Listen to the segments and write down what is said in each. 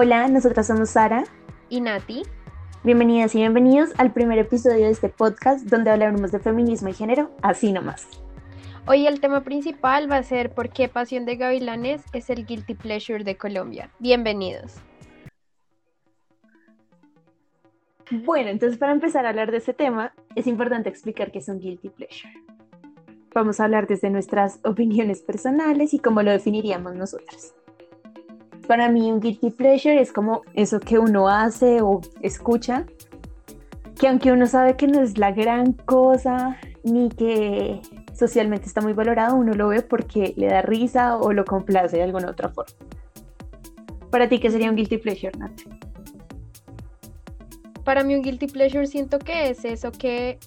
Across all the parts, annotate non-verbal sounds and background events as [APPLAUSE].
Hola, nosotras somos Sara y Nati. Bienvenidas y bienvenidos al primer episodio de este podcast donde hablaremos de feminismo y género, así nomás. Hoy el tema principal va a ser por qué Pasión de Gavilanes es el guilty pleasure de Colombia. Bienvenidos. Bueno, entonces para empezar a hablar de este tema, es importante explicar qué es un guilty pleasure. Vamos a hablar desde nuestras opiniones personales y cómo lo definiríamos nosotras. Para mí un guilty pleasure es como eso que uno hace o escucha, que aunque uno sabe que no es la gran cosa, ni que socialmente está muy valorado, uno lo ve porque le da risa o lo complace de alguna otra forma. Para ti, ¿qué sería un guilty pleasure, Nat? Para mí un guilty pleasure siento que es eso que,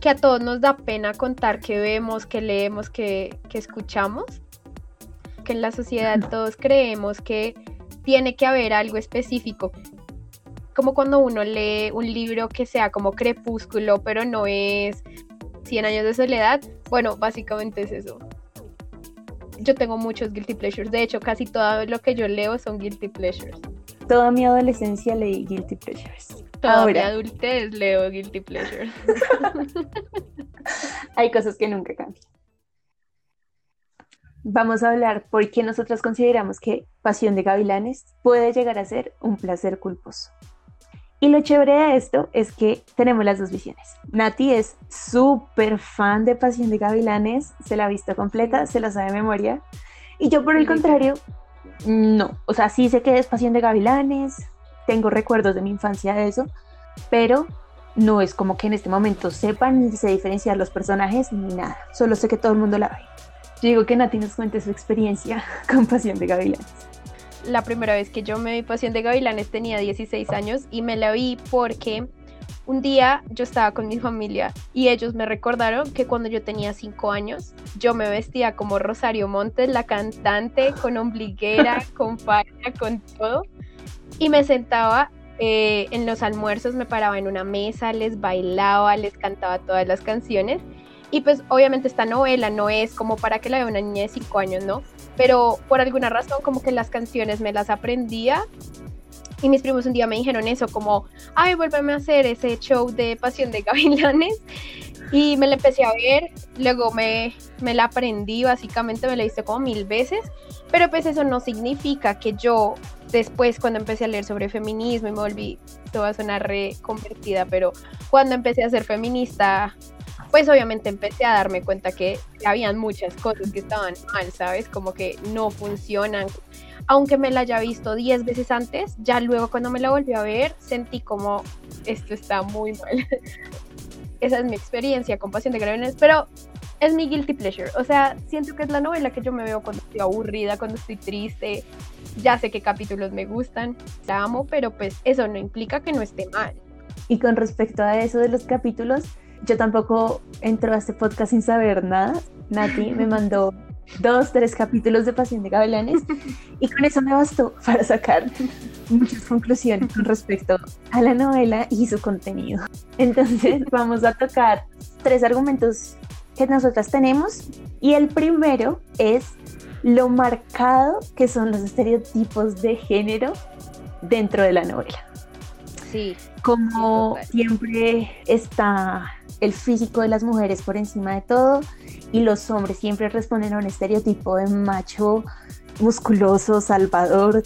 que a todos nos da pena contar que vemos, que leemos, que, que escuchamos. Que en la sociedad todos creemos que tiene que haber algo específico. Como cuando uno lee un libro que sea como crepúsculo, pero no es 100 años de soledad, bueno, básicamente es eso. Yo tengo muchos guilty pleasures, de hecho casi todo lo que yo leo son guilty pleasures. Toda mi adolescencia leí guilty pleasures. Toda mi adultez leo guilty pleasures. [LAUGHS] Hay cosas que nunca cambian. Vamos a hablar por qué nosotros consideramos que Pasión de Gavilanes puede llegar a ser un placer culposo. Y lo chévere de esto es que tenemos las dos visiones. Nati es súper fan de Pasión de Gavilanes, se la ha visto completa, se la sabe de memoria. Y yo por el contrario, no. O sea, sí sé que es Pasión de Gavilanes, tengo recuerdos de mi infancia de eso, pero no es como que en este momento sepan ni se diferenciar los personajes ni nada. Solo sé que todo el mundo la ve. Yo digo que Nati nos cuente su experiencia [LAUGHS] con Pasión de Gavilanes la primera vez que yo me vi Pasión de Gavilanes tenía 16 años y me la vi porque un día yo estaba con mi familia y ellos me recordaron que cuando yo tenía 5 años yo me vestía como Rosario Montes, la cantante, con ombliguera, [LAUGHS] con falda, con todo. Y me sentaba eh, en los almuerzos, me paraba en una mesa, les bailaba, les cantaba todas las canciones. Y pues obviamente esta novela no es como para que la vea una niña de 5 años, ¿no? pero por alguna razón como que las canciones me las aprendía y mis primos un día me dijeron eso, como, ay, vuélveme a hacer ese show de Pasión de Gavilanes. Y me la empecé a ver, luego me, me la aprendí, básicamente me la hice como mil veces, pero pues eso no significa que yo después cuando empecé a leer sobre feminismo y me volví, toda una reconvertida, pero cuando empecé a ser feminista pues obviamente empecé a darme cuenta que habían muchas cosas que estaban mal, ¿sabes? Como que no funcionan. Aunque me la haya visto 10 veces antes, ya luego cuando me la volví a ver, sentí como esto está muy mal. [LAUGHS] Esa es mi experiencia con Pasión de Gravenes, pero es mi guilty pleasure. O sea, siento que es la novela que yo me veo cuando estoy aburrida, cuando estoy triste. Ya sé qué capítulos me gustan, la amo, pero pues eso no implica que no esté mal. Y con respecto a eso de los capítulos, yo tampoco entro a este podcast sin saber nada. Nati me mandó dos, tres capítulos de Pasión de Gavilanes y con eso me bastó para sacar muchas conclusiones con respecto a la novela y su contenido. Entonces [LAUGHS] vamos a tocar tres argumentos que nosotras tenemos y el primero es lo marcado que son los estereotipos de género dentro de la novela. Sí. Como siempre está el físico de las mujeres por encima de todo y los hombres siempre responden a un estereotipo de macho musculoso, salvador.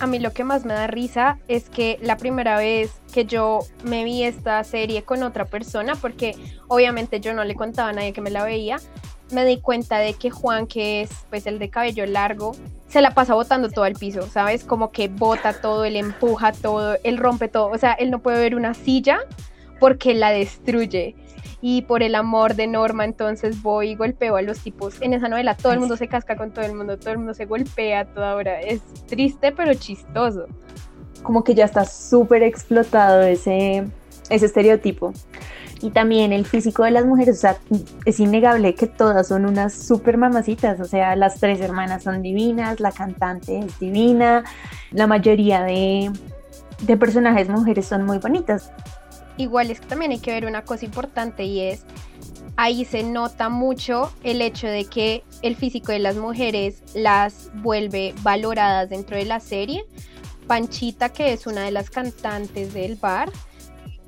A mí lo que más me da risa es que la primera vez que yo me vi esta serie con otra persona, porque obviamente yo no le contaba a nadie que me la veía, me di cuenta de que Juan, que es pues el de cabello largo, se la pasa botando todo al piso, ¿sabes? Como que bota todo, él empuja todo, él rompe todo, o sea, él no puede ver una silla porque la destruye. Y por el amor de Norma, entonces voy y golpeo a los tipos. En esa novela todo el mundo se casca con todo el mundo, todo el mundo se golpea toda hora. Es triste pero chistoso. Como que ya está súper explotado ese, ese estereotipo. Y también el físico de las mujeres, o sea, es innegable que todas son unas súper mamacitas, o sea, las tres hermanas son divinas, la cantante es divina, la mayoría de, de personajes mujeres son muy bonitas. Igual es que también hay que ver una cosa importante y es ahí se nota mucho el hecho de que el físico de las mujeres las vuelve valoradas dentro de la serie. Panchita, que es una de las cantantes del bar,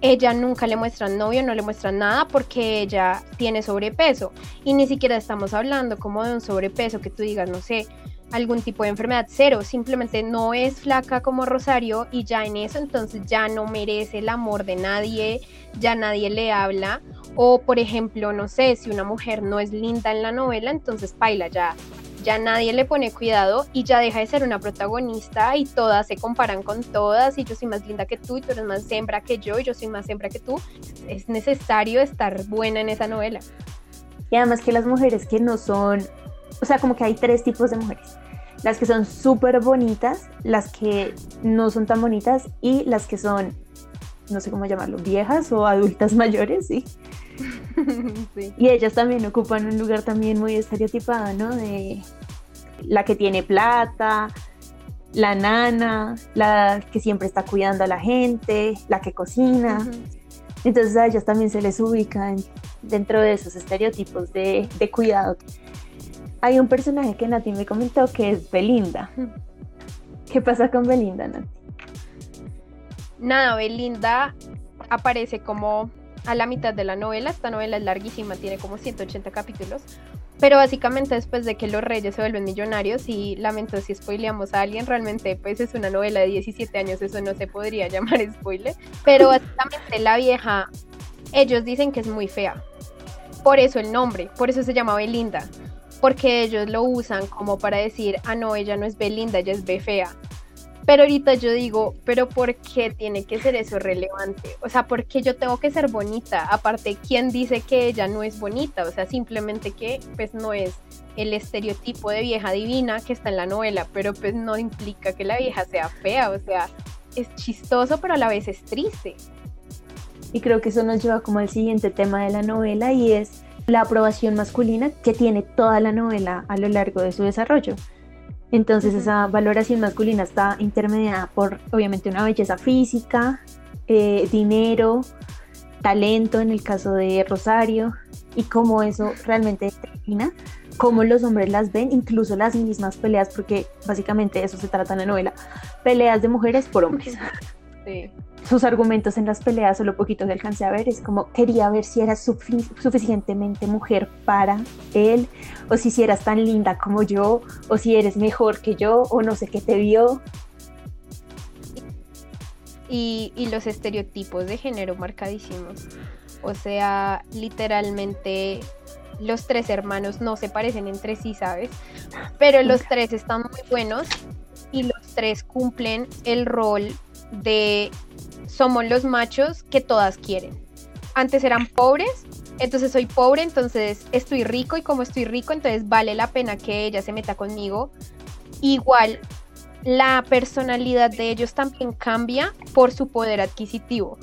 ella nunca le muestran novio, no le muestran nada porque ella tiene sobrepeso. Y ni siquiera estamos hablando como de un sobrepeso que tú digas, no sé, algún tipo de enfermedad, cero, simplemente no es flaca como Rosario y ya en eso entonces ya no merece el amor de nadie, ya nadie le habla. O por ejemplo, no sé, si una mujer no es linda en la novela, entonces paila, ya, ya nadie le pone cuidado y ya deja de ser una protagonista y todas se comparan con todas y yo soy más linda que tú y tú eres más hembra que yo y yo soy más hembra que tú. Es necesario estar buena en esa novela. Y además que las mujeres que no son, o sea, como que hay tres tipos de mujeres. Las que son súper bonitas, las que no son tan bonitas y las que son, no sé cómo llamarlo, viejas o adultas [LAUGHS] mayores, [LAUGHS] ¿sí? Y ellas también ocupan un lugar también muy estereotipado, ¿no? De la que tiene plata, la nana, la que siempre está cuidando a la gente, la que cocina. Entonces a ellas también se les ubican dentro de esos estereotipos de, de cuidado. Hay un personaje que Nati me comentó que es Belinda. ¿Qué pasa con Belinda, Nati? Nada, Belinda aparece como a la mitad de la novela. Esta novela es larguísima, tiene como 180 capítulos. Pero básicamente después de que los reyes se vuelven millonarios y lamento si spoileamos a alguien, realmente pues es una novela de 17 años, eso no se podría [LAUGHS] llamar spoiler. Pero básicamente la vieja, ellos dicen que es muy fea. Por eso el nombre, por eso se llama Belinda. Porque ellos lo usan como para decir, ah no, ella no es Belinda, ella es Be fea. Pero ahorita yo digo, pero ¿por qué tiene que ser eso relevante? O sea, ¿por qué yo tengo que ser bonita? Aparte, ¿quién dice que ella no es bonita? O sea, simplemente que pues no es el estereotipo de vieja divina que está en la novela, pero pues no implica que la vieja sea fea, o sea, es chistoso, pero a la vez es triste. Y creo que eso nos lleva como al siguiente tema de la novela y es la aprobación masculina que tiene toda la novela a lo largo de su desarrollo. Entonces esa valoración masculina está intermediada por obviamente una belleza física, eh, dinero, talento en el caso de Rosario y cómo eso realmente determina cómo los hombres las ven, incluso las mismas peleas, porque básicamente eso se trata en la novela, peleas de mujeres por hombres. Sí sus argumentos en las peleas o lo poquito que alcancé a ver es como quería ver si eras suficientemente mujer para él o si, eras tan linda como yo o si eres mejor que yo o no sé qué te vio. Y, y los estereotipos de género marcadísimos. O sea, literalmente los tres hermanos no se parecen entre sí, ¿sabes? Pero los tres están muy buenos y los tres cumplen el rol de somos los machos que todas quieren. Antes eran pobres, entonces soy pobre, entonces estoy rico y como estoy rico, entonces vale la pena que ella se meta conmigo. Igual, la personalidad de ellos también cambia por su poder adquisitivo.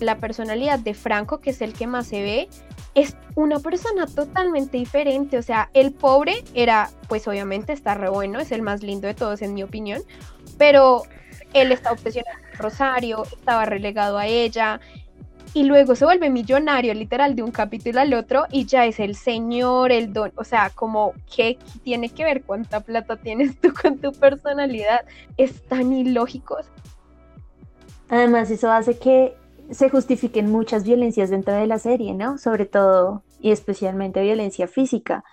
La personalidad de Franco, que es el que más se ve, es una persona totalmente diferente. O sea, el pobre era, pues obviamente está re bueno, es el más lindo de todos en mi opinión, pero él está obsesionado Rosario, estaba relegado a ella, y luego se vuelve millonario literal de un capítulo al otro y ya es el señor, el don, o sea, como ¿qué tiene que ver cuánta plata tienes tú con tu personalidad, es tan ilógico. Además, eso hace que se justifiquen muchas violencias dentro de la serie, ¿no? Sobre todo y especialmente violencia física.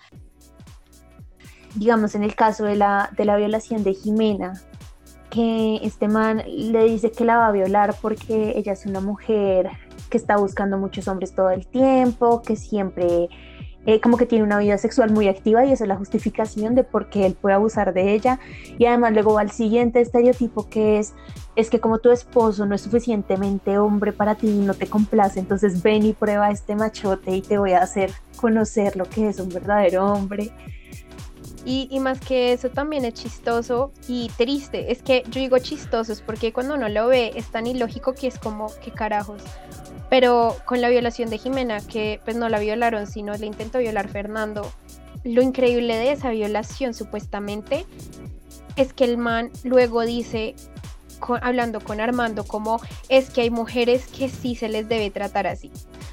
Digamos, en el caso de la, de la violación de Jimena, que este man le dice que la va a violar porque ella es una mujer que está buscando muchos hombres todo el tiempo, que siempre eh, como que tiene una vida sexual muy activa y esa es la justificación de por qué él puede abusar de ella. Y además luego va al siguiente estereotipo que es, es que como tu esposo no es suficientemente hombre para ti y no te complace, entonces ven y prueba este machote y te voy a hacer conocer lo que es un verdadero hombre. Y, más que eso también es chistoso y triste. Es que yo digo chistoso, porque cuando uno lo ve es tan ilógico que es como, ¿qué carajos? Pero con la violación de Jimena, que pues no la violaron, sino le intentó violar Fernando, lo increíble de esa violación supuestamente es que el man luego dice, hablando con Armando como es que hay mujeres que sí se les debe tratar así.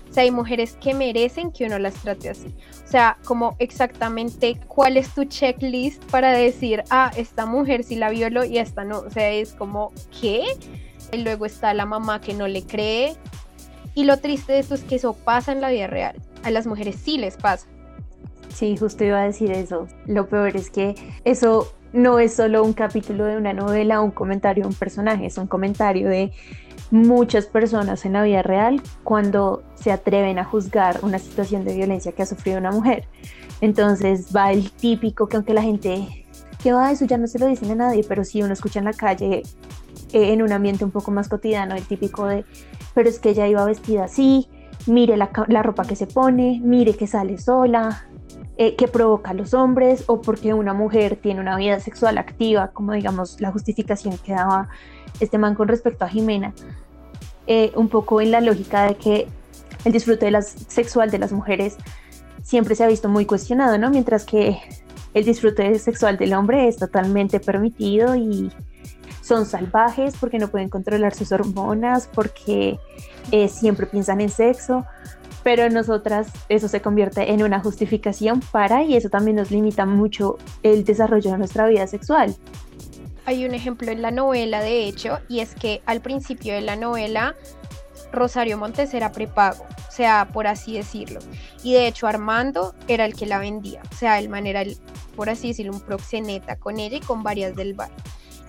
O sea, hay mujeres que merecen que uno las trate así. O sea, como exactamente cuál es tu checklist para decir, ah, esta mujer sí la violó y esta no. O sea, es como, ¿qué? Y luego está la mamá que no le cree. Y lo triste de esto es que eso pasa en la vida real. A las mujeres sí les pasa. Sí, justo iba a decir eso. Lo peor es que eso no es solo un capítulo de una novela un comentario de un personaje, es un comentario de muchas personas en la vida real cuando se atreven a juzgar una situación de violencia que ha sufrido una mujer. Entonces va el típico que aunque la gente, que va, eso ya no se lo dicen a nadie, pero si uno escucha en la calle eh, en un ambiente un poco más cotidiano, el típico de, pero es que ella iba vestida así, mire la ropa que se pone, mire que sale sola, eh, que provoca a los hombres o porque una mujer tiene una vida sexual activa, como digamos la justificación que daba este man con respecto a Jimena, eh, un poco en la lógica de que el disfrute sexual de las mujeres siempre se ha visto muy cuestionado, ¿no? Mientras que el disfrute sexual del hombre es totalmente permitido y son salvajes porque no pueden controlar sus hormonas, porque eh, siempre piensan en sexo, pero nosotras eso se convierte en una justificación para y eso también nos limita mucho el desarrollo de nuestra vida sexual. Hay un ejemplo en la novela, de hecho, y es que al principio de la novela Rosario Montes era prepago, o sea, por así decirlo. Y de hecho Armando era el que la vendía, o sea, el man era, por así decirlo, un proxeneta con ella y con varias del bar.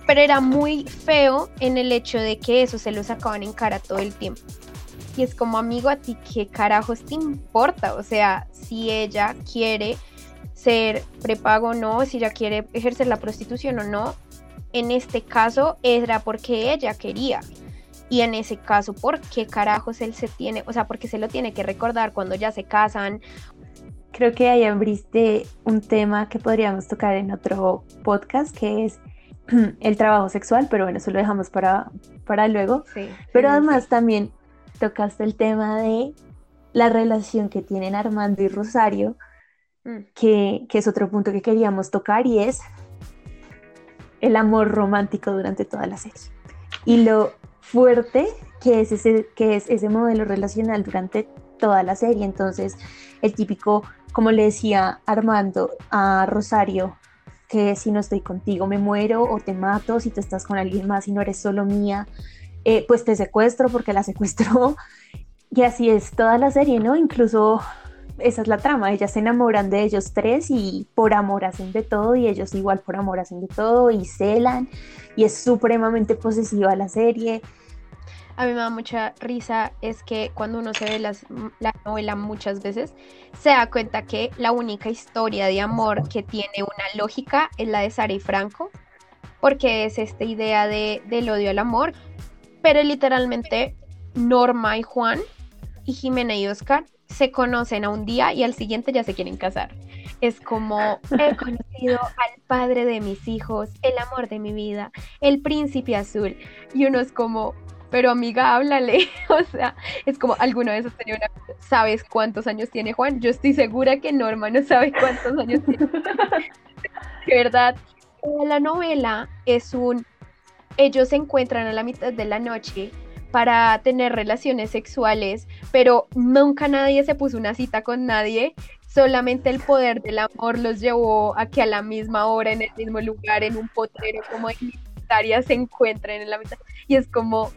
Pero era muy feo en el hecho de que eso se lo sacaban en cara todo el tiempo. Y es como, amigo, a ti qué carajos te importa. O sea, si ella quiere ser prepago o no, si ella quiere ejercer la prostitución o no, en este caso era porque ella quería. Y en ese caso, ¿por qué carajos él se tiene? O sea, porque se lo tiene que recordar cuando ya se casan. Creo que ahí abriste un tema que podríamos tocar en otro podcast, que es [CLEARS THROAT] el trabajo sexual, pero bueno, eso lo dejamos para, para luego. pero además también tocaste el tema de la relación que tienen Armando y Rosario, mm. que, es otro punto que queríamos tocar y es el amor romántico durante toda la serie. Y lo fuerte que es ese, que es ese modelo relacional durante toda la serie. Entonces, el típico, como le decía Armando a Rosario, que si no estoy contigo me muero o te mato, si tú estás con alguien más y no eres solo mía, eh, pues te secuestro porque la secuestró. [LAUGHS] Y así es toda la serie, ¿no? Incluso esa es la trama, ellas se enamoran de ellos tres y por amor hacen de todo y ellos igual por amor hacen de todo y celan y es supremamente posesiva la serie. A mí me da mucha risa es que cuando uno se ve la novela muchas veces, se da cuenta que la única historia de amor que tiene una lógica es la de Sara y Franco, porque es esta idea de, del odio al amor, pero literalmente Norma y Juan y Jimena y Oscar se conocen a un día y al siguiente ya se quieren casar. Es como he [LAUGHS] conocido al padre de mis hijos, el amor de mi vida, el príncipe azul. Y uno es como, pero amiga, háblale. [LAUGHS] o sea, es como, ¿alguna vez has tenido una... ¿Sabes cuántos años tiene Juan? Yo estoy segura que Norma no sabe cuántos años tiene. [LAUGHS] de verdad, la novela es un ellos se encuentran a la mitad de la noche para tener relaciones sexuales, pero nunca nadie se puso una cita con nadie, solamente el poder del amor los llevó a que a la misma hora, en el mismo lugar, en un potrero como en se encuentren en la mitad. Y es como,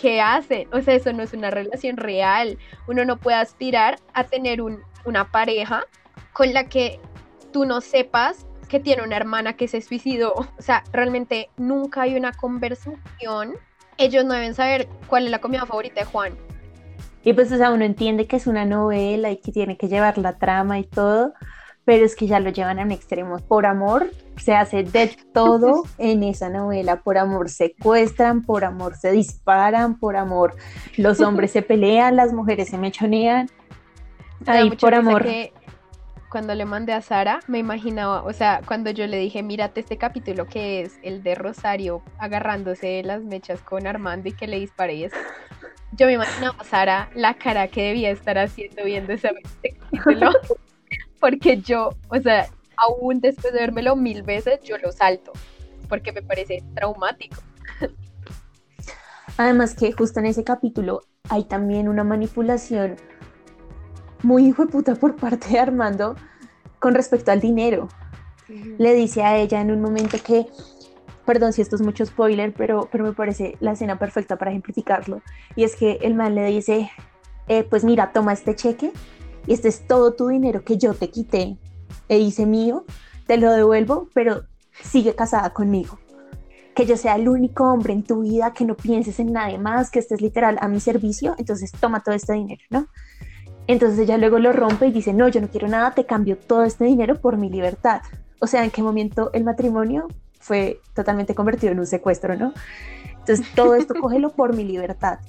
¿qué hacen? O sea, eso no es una relación real. Uno no puede aspirar a tener una pareja con la que tú no sepas que tiene una hermana que se suicidó. O sea, realmente nunca hay una conversación. Ellos no deben saber cuál es la comida favorita de Juan. Y pues, o sea, uno entiende que es una novela y que tiene que llevar la trama y todo, pero es que ya lo llevan a un extremo. Por amor se hace de todo [LAUGHS] en esa novela. Por amor secuestran, por amor se disparan, por amor los hombres se pelean, las mujeres se mechonean. Ahí por amor cuando le mandé a Sara, me imaginaba, o sea, cuando yo le dije, mírate este capítulo que es el de Rosario agarrándose las mechas con Armando y que le disparé. Yo me imaginaba a Sara la cara que debía estar haciendo viendo ese capítulo, [LAUGHS] porque yo, o sea, aún después de vérmelo mil veces, yo lo salto, porque me parece traumático. Además que justo en ese capítulo hay también una manipulación muy hijo de puta por parte de Armando con respecto al dinero. Le dice a ella en un momento que, perdón si esto es mucho spoiler, pero, pero me parece la escena perfecta para ejemplificarlo. Y es que el man le dice, eh, pues mira, toma este cheque y este es todo tu dinero que yo te quité e hice mío, te lo devuelvo, pero sigue casada conmigo. Que yo sea el único hombre en tu vida, que no pienses en nadie más, que estés literal a mi servicio, entonces toma todo este dinero, ¿no? Entonces ella luego lo rompe y dice, no, yo no quiero nada, te cambio todo este dinero por mi libertad. O sea, en qué momento el matrimonio fue totalmente convertido en un secuestro, ¿no? Entonces todo esto cógelo por mi libertad.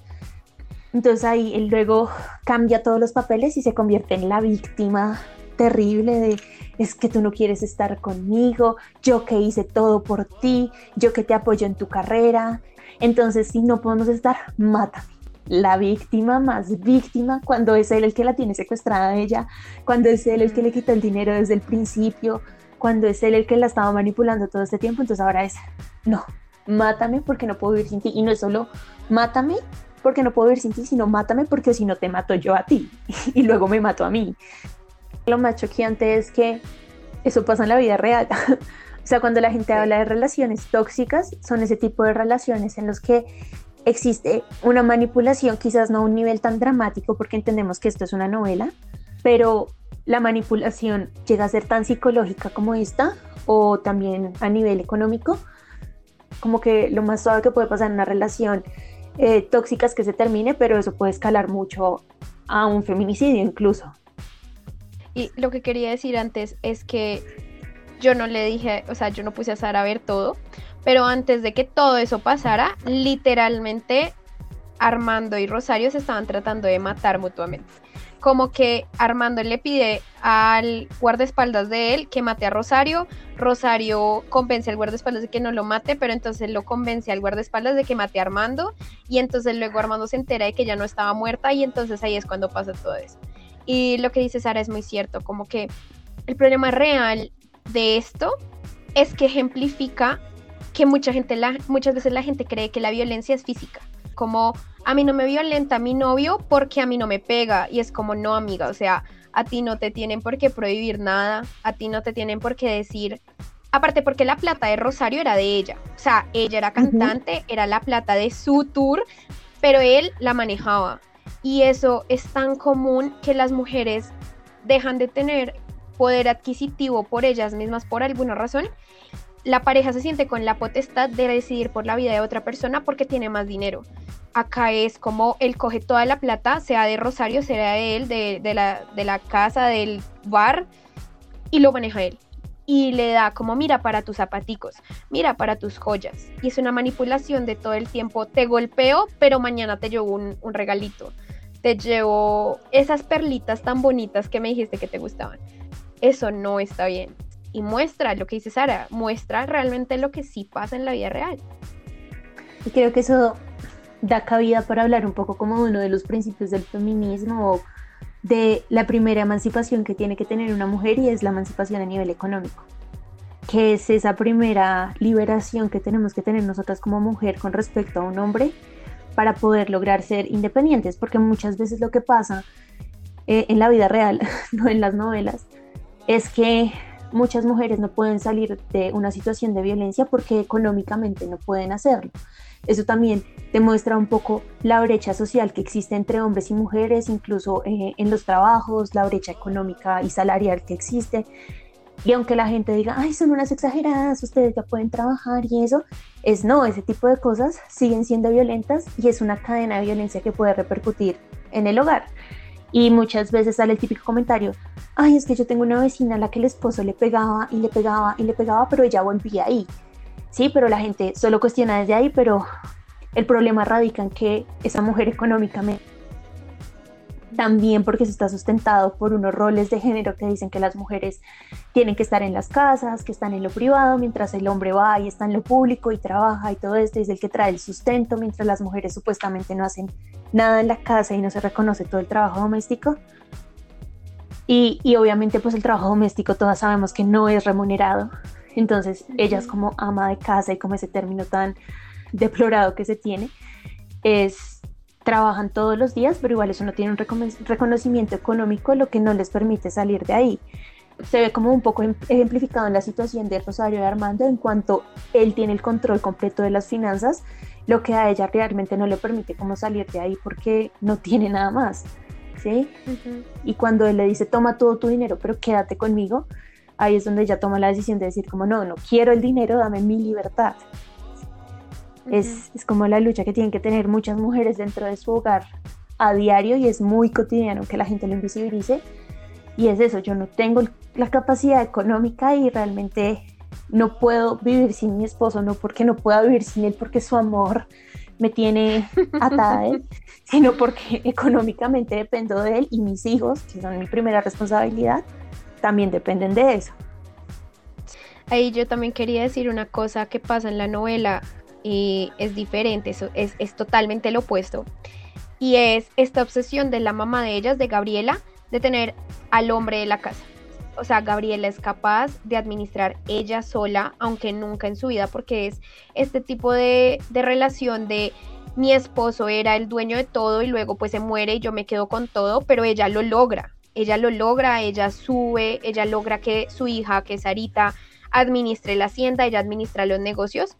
Entonces ahí él luego cambia todos los papeles y se convierte en la víctima terrible de es que tú no quieres estar conmigo, yo que hice todo por ti, yo que te apoyo en tu carrera. Entonces si no podemos estar, mátame la víctima más víctima, cuando es él el que la tiene secuestrada a ella, cuando es él el que le quita el dinero desde el principio, cuando es él el que la estaba manipulando todo este tiempo, entonces ahora es, no, mátame porque no puedo vivir sin ti. Y no es solo mátame porque no puedo vivir sin ti, sino mátame porque si no te mato yo a ti [LAUGHS] y luego me mato a mí. Lo más choqueante es que eso pasa en la vida real. [LAUGHS] o sea, cuando la gente habla de relaciones tóxicas, son ese tipo de relaciones en los que existe una manipulación, quizás no a un nivel tan dramático porque entendemos que esto es una novela, pero la manipulación llega a ser tan psicológica como esta o también a nivel económico, como que lo más suave que puede pasar en una relación eh, tóxica es que se termine, pero eso puede escalar mucho a un feminicidio incluso. Y lo que quería decir antes es que yo no le dije, o sea, yo no puse a Sara a ver todo, pero antes de que todo eso pasara, literalmente Armando y Rosario se estaban tratando de matar mutuamente. Como que Armando le pide al guardaespaldas de él que mate a Rosario, Rosario convence al guardaespaldas de que no lo mate, pero entonces lo convence al guardaespaldas de que mate a Armando y entonces luego Armando se entera de que ya no estaba muerta y entonces ahí es cuando pasa todo eso. Y lo que dice Sara es muy cierto, como que el problema real de esto es que ejemplifica que mucha gente, la, muchas veces la gente cree que la violencia es física, como a mí no me violenta mi novio porque a mí no me pega y es como no amiga, o sea, a ti no te tienen por qué prohibir nada, a ti no te tienen por qué decir, aparte porque la plata de Rosario era de ella, o sea, ella era cantante, era la plata de su tour, pero él la manejaba. Y eso es tan común que las mujeres dejan de tener poder adquisitivo por ellas mismas por alguna razón la pareja se siente con la potestad de decidir por la vida de otra persona porque tiene más dinero. Acá es como él coge toda la plata, sea de Rosario, sea de él, de, la, de la casa, del bar, y lo maneja él. Y le da como, mira para tus zapaticos, mira para tus joyas. Y es una manipulación de todo el tiempo. Te golpeo, pero mañana te llevo un regalito. Te llevo esas perlitas tan bonitas que me dijiste que te gustaban. Eso no está bien y muestra lo que dice Sara, muestra realmente lo que sí pasa en la vida real. Y creo que eso da cabida para hablar un poco como uno de los principios del feminismo de la primera emancipación que tiene que tener una mujer y es la emancipación a nivel económico que es esa primera liberación que tenemos que tener nosotras como mujer con respecto a un hombre para poder lograr ser independientes, porque muchas veces lo que pasa eh, en la vida real, [LAUGHS] no en las novelas, es que muchas mujeres no pueden salir de una situación de violencia porque económicamente no pueden hacerlo. Eso también demuestra un poco la brecha social que existe entre hombres y mujeres, incluso eh, en los trabajos, la brecha económica y salarial que existe. Y aunque la gente diga, ay, son unas exageradas, ustedes ya pueden trabajar y eso, es no, ese tipo de cosas siguen siendo violentas y es una cadena de violencia que puede repercutir en el hogar. Y muchas veces sale el típico comentario, ay, es que yo tengo una vecina a la que el esposo le pegaba y le pegaba y le pegaba, pero ella volvía ahí. Sí, pero la gente solo cuestiona desde ahí, pero el problema radica en que esa mujer económicamente también porque se está sustentado por unos roles de género que dicen que las mujeres tienen que estar en las casas, que están en lo privado, mientras el hombre va y está en lo público y trabaja y todo esto, es el que trae el sustento, mientras las mujeres supuestamente no hacen nada en la casa y no se reconoce todo el trabajo doméstico. Y, y obviamente pues el trabajo doméstico todas sabemos que no es remunerado. Entonces ellas como ama de casa y como ese término tan deplorado que se tiene, es trabajan todos los días, pero igual eso no tiene un reconocimiento económico, lo que no les permite salir de ahí. Se ve como un poco em-, ejemplificado en la situación de Rosario de Armando en cuanto él tiene el control completo de las finanzas, lo que a ella realmente no le permite como salir de ahí porque no tiene nada más. ¿sí? Y cuando él le dice, toma todo tu dinero, pero quédate conmigo, ahí es donde ella toma la decisión de decir como, no, no quiero el dinero, dame mi libertad es, como la lucha que tienen que tener muchas mujeres dentro de su hogar a diario y es muy cotidiano que la gente lo invisibilice. Y es eso, yo no tengo la capacidad económica y realmente no puedo vivir sin mi esposo, no porque no pueda vivir sin él, porque su amor me tiene [LAUGHS] atada a él, sino porque económicamente dependo de él y mis hijos, que son mi primera responsabilidad, también dependen de eso. Ahí yo también quería decir una cosa que pasa en la novela y es diferente, eso es, es totalmente lo opuesto. Y es esta obsesión de la mamá de ellas, de Gabriela, de tener al hombre de la casa. O sea, Gabriela es capaz de administrar ella sola, aunque nunca en su vida, porque es este tipo de, de relación de mi esposo era el dueño de todo y luego pues se muere y yo me quedo con todo, pero ella lo logra. Ella lo logra, ella sube, ella logra que su hija, que es Sarita, administre la hacienda, ella administra los negocios,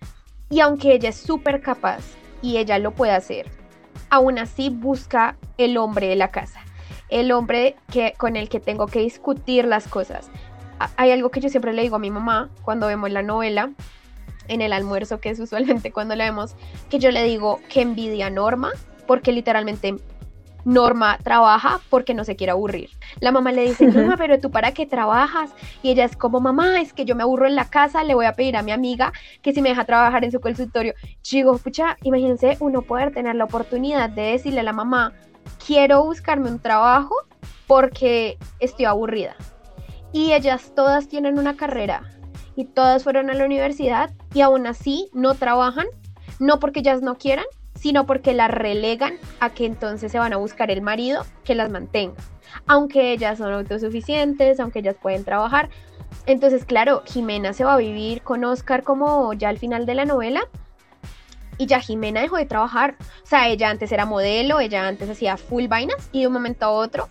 y aunque ella es súper capaz y ella lo puede hacer, aún así busca el hombre de la casa, el hombre que, con el que tengo que discutir las cosas. Hay algo que yo siempre le digo a mi mamá cuando vemos la novela, en el almuerzo, que es usualmente cuando la vemos, que yo le digo que envidia Norma, porque literalmente Norma trabaja porque no se quiere aburrir. La mamá le dice, [LAUGHS] Norma, pero tú para qué trabajas? Y ella es como, mamá, es que yo me aburro en la casa, le voy a pedir a mi amiga que si me deja trabajar en su consultorio. Chigo, pucha, imagínense uno poder tener la oportunidad de decirle a la mamá, quiero buscarme un trabajo porque estoy aburrida. Y ellas todas tienen una carrera y todas fueron a la universidad y aún así no trabajan, no porque ellas no quieran, sino porque las relegan a que entonces se van a buscar el marido que las mantenga, aunque ellas son autosuficientes, aunque ellas pueden trabajar. Entonces, claro, Jimena se va a vivir con Oscar como ya al final de la novela. Y ya Jimena dejó de trabajar. O sea, ella antes era modelo, ella antes hacía full vainas y de un momento a otro,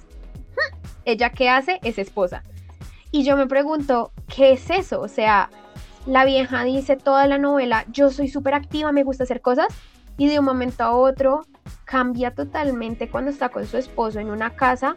ella qué hace es esposa. Y yo me pregunto, ¿qué es eso? O sea, la vieja dice toda la novela, yo soy súper activa, me gusta hacer cosas, y de un momento a otro cambia totalmente cuando está con su esposo en una casa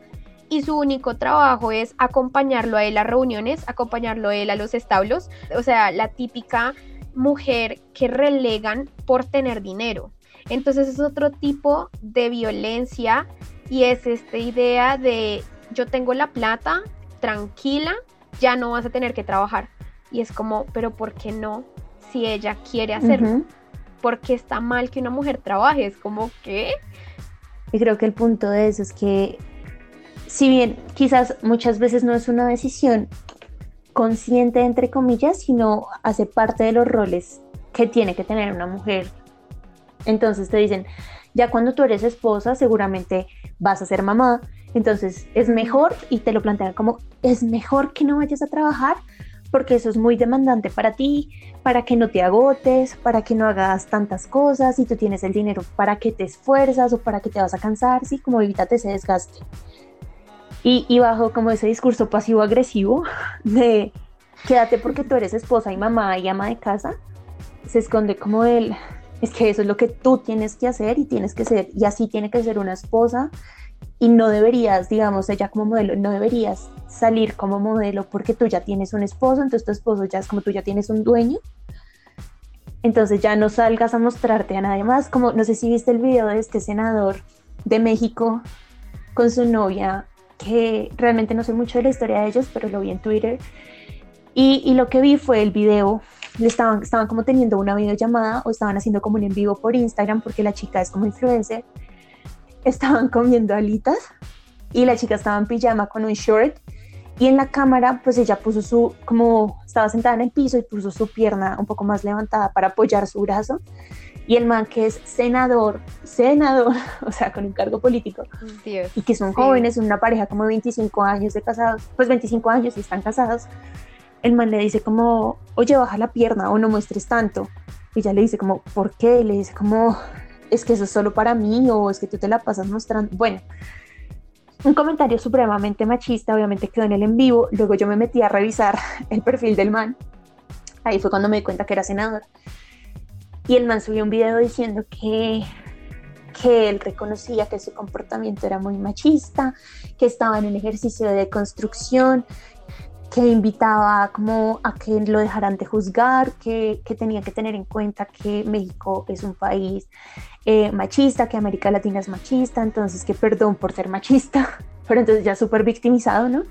y su único trabajo es acompañarlo a él a reuniones, acompañarlo a él a los establos, o sea, la típica mujer que relegan por tener dinero. Entonces es otro tipo de violencia y es esta idea de yo tengo la plata, tranquila, ya no vas a tener que trabajar. Y es como, pero ¿por qué no? Si ella quiere hacerlo porque está mal que una mujer trabaje, es como que... Y creo que el punto de eso es que, si bien quizás muchas veces no es una decisión consciente, entre comillas, sino hace parte de los roles que tiene que tener una mujer. Entonces te dicen, ya cuando tú eres esposa, seguramente vas a ser mamá, entonces es mejor, y te lo plantean como, es mejor que no vayas a trabajar porque eso es muy demandante para ti, para que no te agotes, para que no hagas tantas cosas, y tú tienes el dinero para que te esfuerzas o para que te vas a cansar, sí, como evítate ese desgaste. Y, y bajo como ese discurso pasivo-agresivo [LAUGHS] de quédate porque tú eres esposa y mamá y ama de casa, se esconde como el, es que eso es lo que tú tienes que hacer y tienes que ser, y así tiene que ser una esposa y no deberías, digamos, ella como modelo, no deberías salir como modelo porque tú ya tienes un esposo, entonces tu esposo ya es como tú ya tienes un dueño. Entonces ya no salgas a mostrarte a nadie más, como no sé si viste el video de este senador de México con su novia, que realmente no sé mucho de la historia de ellos, pero lo vi en Twitter. Y, y lo que vi fue el video, le estaban, estaban como teniendo una videollamada o estaban haciendo como un en vivo por Instagram porque la chica es como influencer estaban comiendo alitas y la chica estaba en pijama con un short y en la cámara pues ella puso su, como estaba sentada en el piso y puso su pierna un poco más levantada para apoyar su brazo y el man que es senador, senador, [LAUGHS] o sea, con un cargo político, y que son jóvenes, una pareja como 25 años de casados, pues 25 años y están casados, el man le dice como, oye, baja la pierna o no muestres tanto. Y ella le dice como, ¿por qué? Le dice como, es que eso es solo para mí o es que tú te la pasas mostrando. Bueno, un comentario supremamente machista, obviamente quedó en el en vivo. Luego yo me metí a revisar [LAUGHS] el perfil del man. Ahí fue cuando me di cuenta que era senador. Y el man subió un video diciendo que, que él reconocía que su comportamiento era muy machista, que estaba en un ejercicio de construcción, que invitaba como a que lo dejaran de juzgar, que, que tenía que tener en cuenta que México es un país eh, machista, que América Latina es machista, entonces que perdón por ser machista, [LAUGHS] pero entonces ya súper victimizado, ¿no?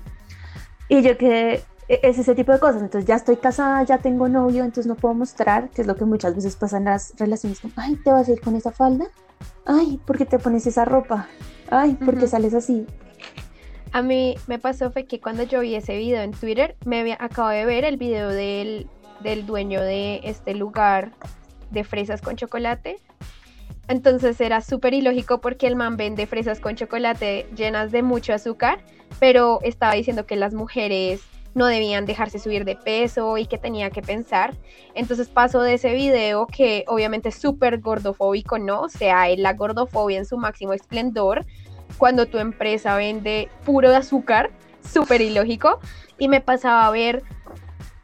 Y yo que e, es ese tipo de cosas, entonces ya estoy casada, ya tengo novio, entonces no puedo mostrar, que es lo que muchas veces pasa en las relaciones, como, ay, ¿te vas a ir con esa falda? Ay, ¿por qué te pones esa ropa? Ay, ¿por qué sales así? A mí me pasó fue que cuando yo vi ese video en Twitter, me acabo de ver el video del, del dueño de este lugar de fresas con chocolate. Entonces era súper ilógico porque el man vende fresas con chocolate llenas de mucho azúcar, pero estaba diciendo que las mujeres no debían dejarse subir de peso y que tenía que pensar. Entonces pasó de ese video que obviamente es súper gordofóbico, ¿no? O sea, la gordofobia en su máximo esplendor, cuando tu empresa vende puro de azúcar, súper ilógico. Y me pasaba a ver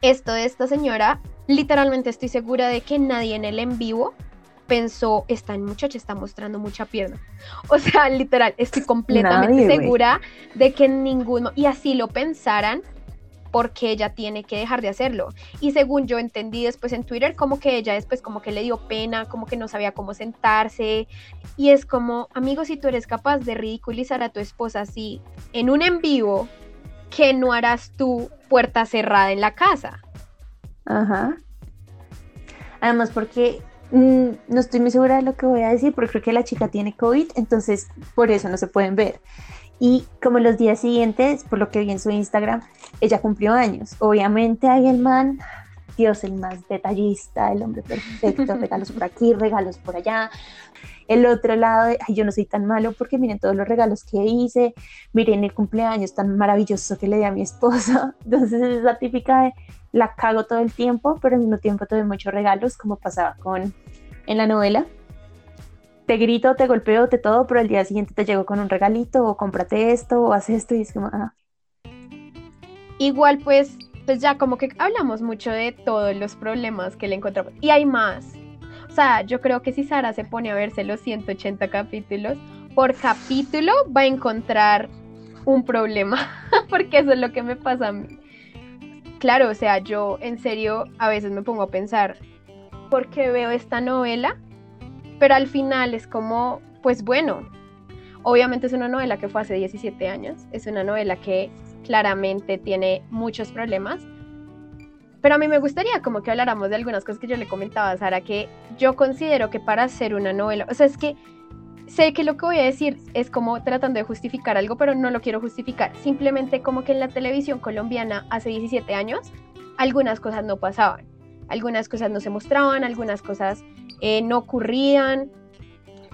esto de esta señora. Literalmente estoy segura de que nadie en el en vivo pensó, esta muchacha está mostrando mucha pierna. O sea, literal, estoy completamente segura de que ninguno, y así lo pensaran, porque ella tiene que dejar de hacerlo. Y según yo entendí después en Twitter, como que ella después como que le dio pena, como que no sabía cómo sentarse. Y es como, amigo, si tú eres capaz de ridiculizar a tu esposa así en un en vivo, ¿qué no harás tú puerta cerrada en la casa? Ajá. Además, porque mm, no estoy muy segura de lo que voy a decir, porque creo que la chica tiene COVID, entonces por eso no se pueden ver. Y como los días siguientes, por lo que vi en su Instagram, ella cumplió años. Obviamente ahí el man, Dios, el más detallista, el hombre perfecto, [LAUGHS] regalos por aquí, regalos por allá. El otro lado, ay, yo no soy tan malo porque miren todos los regalos que hice, miren el cumpleaños tan maravilloso que le di a mi esposa. [LAUGHS] Entonces es la típica de la cago todo el tiempo, pero al mismo tiempo tuve muchos regalos, como pasaba con en la novela te grito, te golpeo, te todo, pero al día siguiente te llego con un regalito o cómprate esto o haz esto y es como, ah. Igual pues, pues ya como que hablamos mucho de todos los problemas que le encontramos y hay más. O sea, yo creo que si Sara se pone a verse los 180 capítulos, por capítulo va a encontrar un problema, [LAUGHS] porque eso es lo que me pasa a mí. Claro, o sea, yo en serio a veces me pongo a pensar, ¿por qué veo esta novela? Pero al final es como, pues bueno, obviamente es una novela que fue hace 17 años, es una novela que claramente tiene muchos problemas, pero a mí me gustaría como que habláramos de algunas cosas que yo le comentaba a Sara, que yo considero que para hacer una novela, o sea, es que sé que lo que voy a decir es como tratando de justificar algo, pero no lo quiero justificar. Simplemente como que en la televisión colombiana hace 17 años algunas cosas no pasaban, algunas cosas no se mostraban, algunas cosas eh, no ocurrían.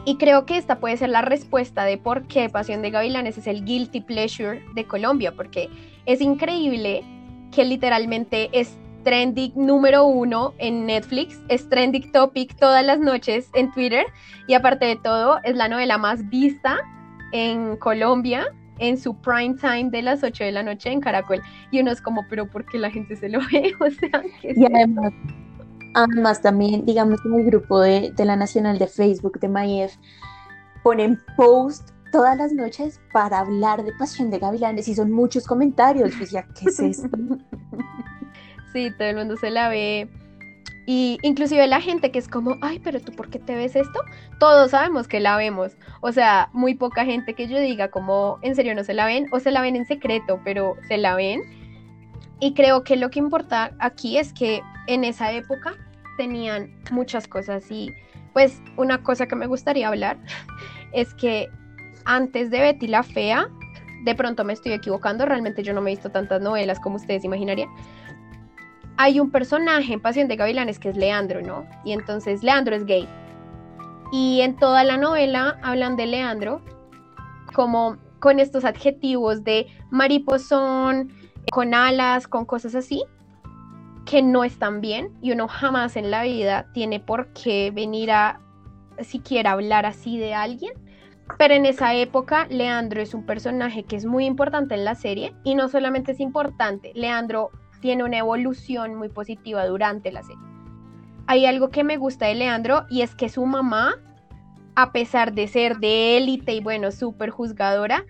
Y creo que esta puede ser la respuesta de por qué Pasión de Gavilanes es el guilty pleasure de Colombia, porque es increíble que literalmente es trending número uno en Netflix, es trending topic todas las noches en Twitter y aparte de todo es la novela más vista en Colombia en su prime time de las 8 de la noche en Caracol. Y uno es como, pero ¿por qué la gente se lo ve? [LAUGHS] O sea, ¿qué y además, también, digamos, en el grupo de, la Nacional de Facebook de Mayef, ponen post todas las noches para hablar de Pasión de Gavilanes y son muchos comentarios. Pues ya, ¿qué es esto? [LAUGHS] Sí, todo el mundo se la ve. Y inclusive la gente que es como, ay, pero tú, ¿por qué te ves esto? Todos sabemos que la vemos. O sea, muy poca gente que yo diga como, en serio no se la ven o se la ven en secreto, pero se la ven. Y creo que lo que importa aquí es que en esa época tenían muchas cosas y pues una cosa que me gustaría hablar [LAUGHS] es que antes de Betty la Fea, de pronto me estoy equivocando, realmente yo no me he visto tantas novelas como ustedes imaginarían. Hay un personaje en Pasión de Gavilanes que es Leandro, ¿no? Y entonces Leandro es gay. Y en toda la novela hablan de Leandro como con estos adjetivos de mariposón, con alas, con cosas así, que no están bien y uno jamás en la vida tiene por qué venir a siquiera hablar así de alguien. Pero en esa época, Leandro es un personaje que es muy importante en la serie y no solamente es importante, Leandro tiene una evolución muy positiva durante la serie. Hay algo que me gusta de Leandro y es que su mamá, a pesar de ser de élite y bueno, súper juzgadora,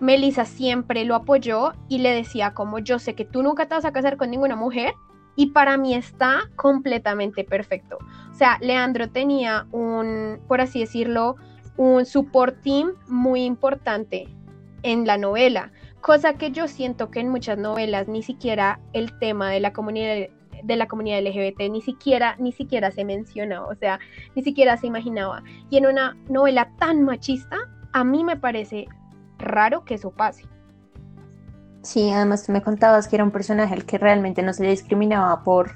Melissa siempre lo apoyó y le decía como yo sé que tú nunca te vas a casar con ninguna mujer y para mí está completamente perfecto. O sea, Leandro tenía un, por así decirlo, un support team muy importante en la novela, cosa que yo siento que en muchas novelas ni siquiera el tema de la comunidad de la comunidad LGBT ni siquiera ni siquiera se mencionaba, o sea, ni siquiera se imaginaba. Y en una novela tan machista, a mí me parece raro que eso pase. Sí, además tú me contabas que era un personaje al que realmente no se le discriminaba por,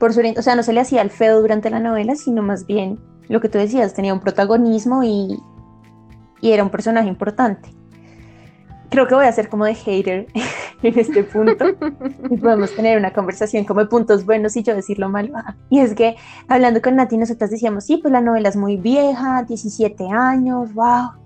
por su o sea, no se le hacía el feo durante la novela, sino más bien lo que tú decías, tenía un protagonismo y, y era un personaje importante. Creo que voy a ser como de hater [LAUGHS] en este punto y podemos tener una conversación como de puntos buenos y yo decirlo mal. Y es que hablando con Nati, nosotras decíamos, sí, pues la novela es muy vieja, 17 años, wow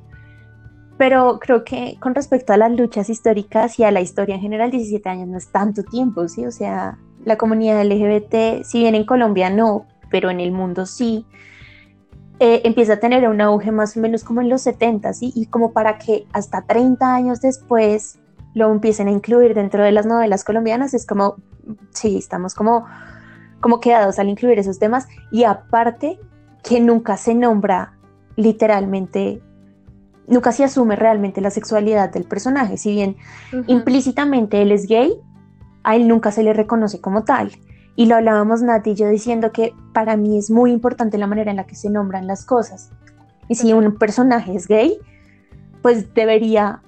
pero creo que con respecto a las luchas históricas y a la historia en general, 17 años no es tanto tiempo, ¿sí? O sea, la comunidad LGBT, si bien en Colombia no, pero en el mundo sí, eh, empieza a tener un auge más o menos como en los 70, ¿sí? Y como para que hasta 30 años después lo empiecen a incluir dentro de las novelas colombianas, es como, sí, estamos como, como quedados al incluir esos temas. Y aparte, que nunca se nombra literalmente nunca se asume realmente la sexualidad del personaje, si bien implícitamente él es gay, a él nunca se le reconoce como tal. Y lo hablábamos Nati y yo diciendo que para mí es muy importante la manera en la que se nombran las cosas. Y si un personaje es gay, pues debería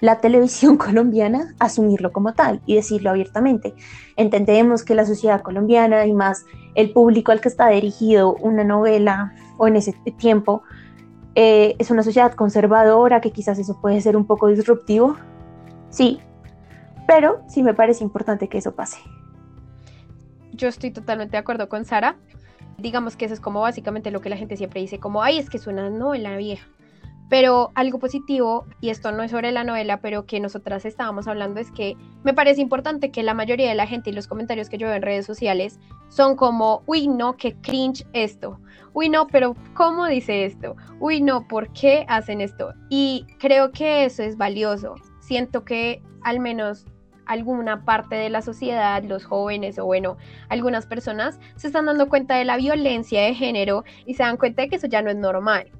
la televisión [LAUGHS] colombiana asumirlo como tal y decirlo abiertamente. Entendemos que la sociedad colombiana y más el público al que está dirigido una novela o en ese tiempo eh, es una sociedad conservadora, que quizás eso puede ser un poco disruptivo, sí, pero sí me parece importante que eso pase. Yo estoy totalmente de acuerdo con Sara. Digamos que eso es como básicamente lo que la gente siempre dice, como, ay, es que es una novela vieja. Pero algo positivo, y esto no es sobre la novela, pero que nosotras estábamos hablando, es que me parece importante que la mayoría de la gente y los comentarios que yo veo en redes sociales son como, uy, no, que cringe esto. Uy, no, pero ¿cómo dice esto? Uy, no, ¿por qué hacen esto? Y creo que eso es valioso. Siento que al menos alguna parte de la sociedad, los jóvenes o bueno, algunas personas se están dando cuenta de la violencia de género y se dan cuenta de que eso ya no es normal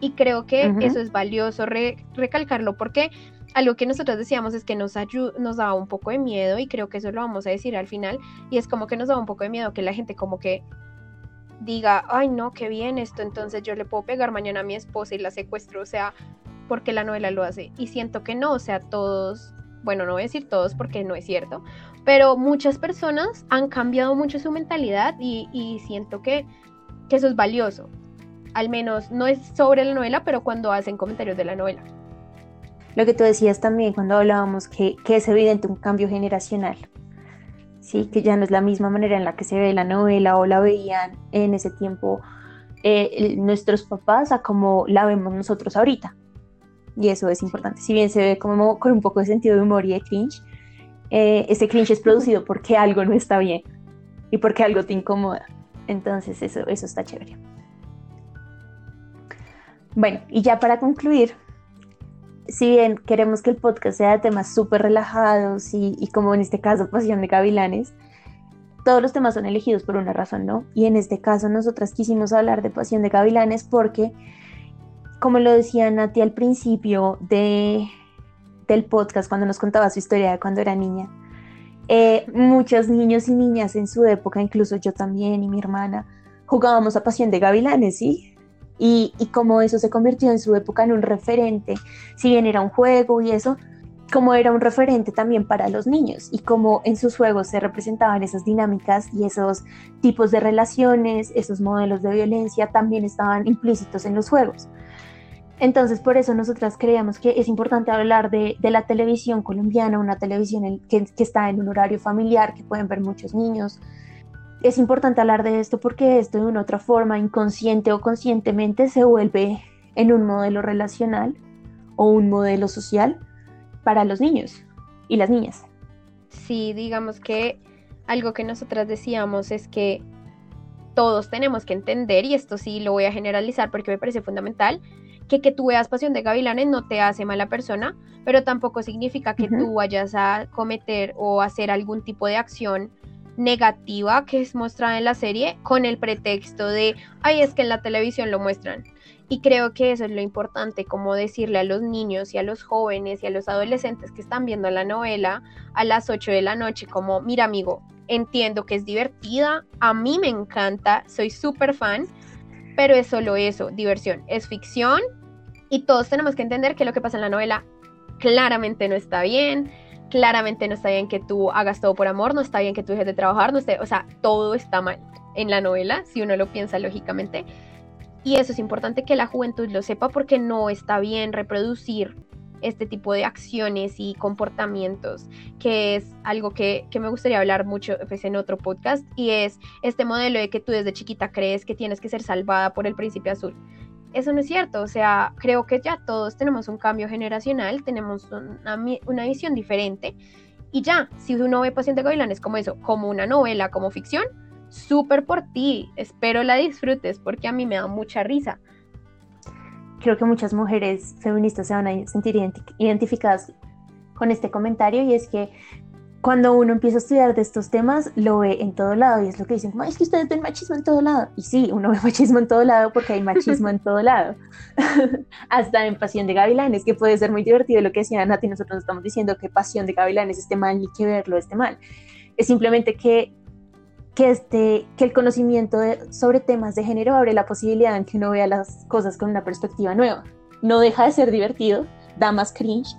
y creo que eso es valioso recalcarlo porque algo que nosotros decíamos es que nos, nos daba un poco de miedo y creo que eso lo vamos a decir al final y es como que nos daba un poco de miedo que la gente como que diga, ay no, qué bien esto, entonces yo le puedo pegar mañana a mi esposa y la secuestro, o sea, porque la novela lo hace. Y siento que no, o sea, todos, bueno, no voy a decir todos porque no es cierto, pero muchas personas han cambiado mucho su mentalidad y, y siento que, que eso es valioso al menos no es sobre la novela, pero cuando hacen comentarios de la novela. Lo que tú decías también cuando hablábamos que, es evidente un cambio generacional, sí, que ya no es la misma manera en la que se ve la novela o la veían en ese tiempo eh, nuestros papás a como la vemos nosotros ahorita. Y eso es importante. Si bien se ve como con un poco de sentido de humor y de cringe, eh, ese cringe es producido porque algo no está bien y porque algo te incomoda. Entonces eso, eso está chévere. Bueno, y ya para concluir, si bien queremos que el podcast sea de temas súper relajados y, como en este caso Pasión de Gavilanes, todos los temas son elegidos por una razón, ¿no? Y en este caso nosotras quisimos hablar de Pasión de Gavilanes porque, como lo decía Nati al principio de, del podcast, cuando nos contaba su historia de cuando era niña, eh, muchos niños y niñas en su época, incluso yo también y mi hermana, jugábamos a Pasión de Gavilanes, ¿sí? Y, como eso se convirtió en su época en un referente, si bien era un juego y eso, como era un referente también para los niños y como en sus juegos se representaban esas dinámicas y esos tipos de relaciones, esos modelos de violencia también estaban implícitos en los juegos. Entonces, por eso nosotras creíamos que es importante hablar de, la televisión colombiana, una televisión que, está en un horario familiar, que pueden ver muchos niños, es importante hablar de esto porque esto de una otra forma, inconsciente o conscientemente, se vuelve en un modelo relacional o un modelo social para los niños y las niñas. Sí, digamos que algo que nosotras decíamos es que todos tenemos que entender, y esto sí lo voy a generalizar porque me parece fundamental, que que tú veas Pasión de Gavilanes no te hace mala persona, pero tampoco significa que tú vayas a cometer o hacer algún tipo de acción negativa que es mostrada en la serie con el pretexto de, ay, es que en la televisión lo muestran. Y creo que eso es lo importante, como decirle a los niños y a los jóvenes y a los adolescentes que están viendo la novela a las 8 de la noche, como, mira amigo, entiendo que es divertida, a mí me encanta, soy súper fan, pero es solo eso, diversión, es ficción y todos tenemos que entender que lo que pasa en la novela claramente no está bien, claramente no está bien que tú hagas todo por amor, no está bien que tú dejes de trabajar, no esté, o sea, todo está mal en la novela, si uno lo piensa lógicamente. Y eso es importante que la juventud lo sepa porque no está bien reproducir este tipo de acciones y comportamientos, que es algo que, me gustaría hablar mucho pues, en otro podcast, y es este modelo de que tú desde chiquita crees que tienes que ser salvada por el príncipe azul. Eso no es cierto, o sea, creo que ya todos tenemos un cambio generacional, tenemos una, visión diferente, y ya, si uno ve Paciente Gavilanes como eso, como una novela, como ficción, súper por ti, espero la disfrutes porque a mí me da mucha risa. Creo que muchas mujeres feministas se van a sentir identificadas con este comentario y es que cuando uno empieza a estudiar de estos temas, lo ve en todo lado y es lo que dicen, es que ustedes ven machismo en todo lado. Y sí, uno [LAUGHS] ve machismo en todo lado porque hay machismo en todo lado. [LAUGHS] Hasta en Pasión de Gavilanes, que puede ser muy divertido lo que decía Nati, nosotros estamos diciendo que Pasión de Gavilanes esté mal y que verlo esté mal. Es simplemente que que, este, que el conocimiento sobre temas de género abre la posibilidad en que uno vea las cosas con una perspectiva nueva. No deja de ser divertido, da más cringe,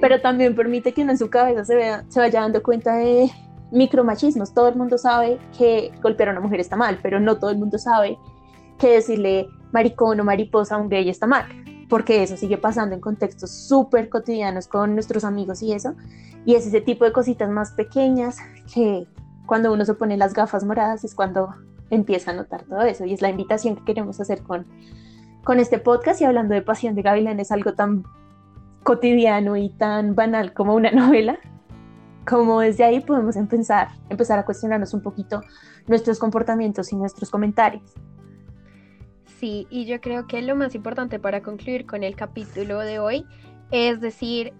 pero también permite que uno en su cabeza se, vea, se vaya dando cuenta de micromachismos. Todo el mundo sabe que golpear a una mujer está mal, pero no todo el mundo sabe que decirle maricón o mariposa a un gay está mal, porque eso sigue pasando en contextos súper cotidianos con nuestros amigos y eso. Y es ese tipo de cositas más pequeñas que, cuando uno se pone las gafas moradas es cuando empieza a notar todo eso y es la invitación que queremos hacer con, con este podcast y hablando de Pasión de Gavilán es algo tan cotidiano y tan banal como una [LAUGHS] novela, como desde ahí podemos empezar, empezar a cuestionarnos un poquito nuestros comportamientos y nuestros comentarios. Sí, y yo creo que lo más importante para concluir con el capítulo de hoy es decir,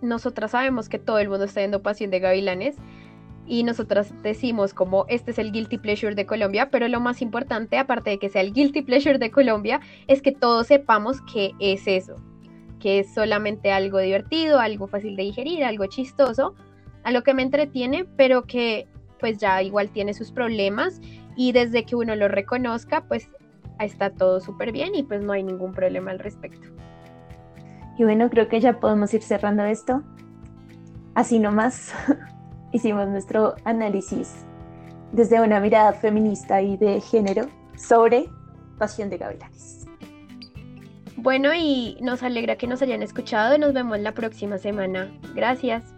nosotras sabemos que todo el mundo está viendo Pasión de Gavilanes, y nosotras decimos como este es el guilty pleasure de Colombia, pero lo más importante, aparte de que sea el guilty pleasure de Colombia, es que todos sepamos que es eso, que es solamente algo divertido, algo fácil de digerir, algo chistoso, a lo que me entretiene, pero que pues ya igual tiene sus problemas y desde que uno lo reconozca, pues está todo súper bien y pues no hay ningún problema al respecto. Y bueno, creo que ya podemos ir cerrando esto. Así nomás. [LAUGHS] hicimos nuestro análisis desde una mirada feminista y de género sobre Pasión de Gavilanes. Bueno, y nos alegra que nos hayan escuchado y nos vemos la próxima semana. Gracias.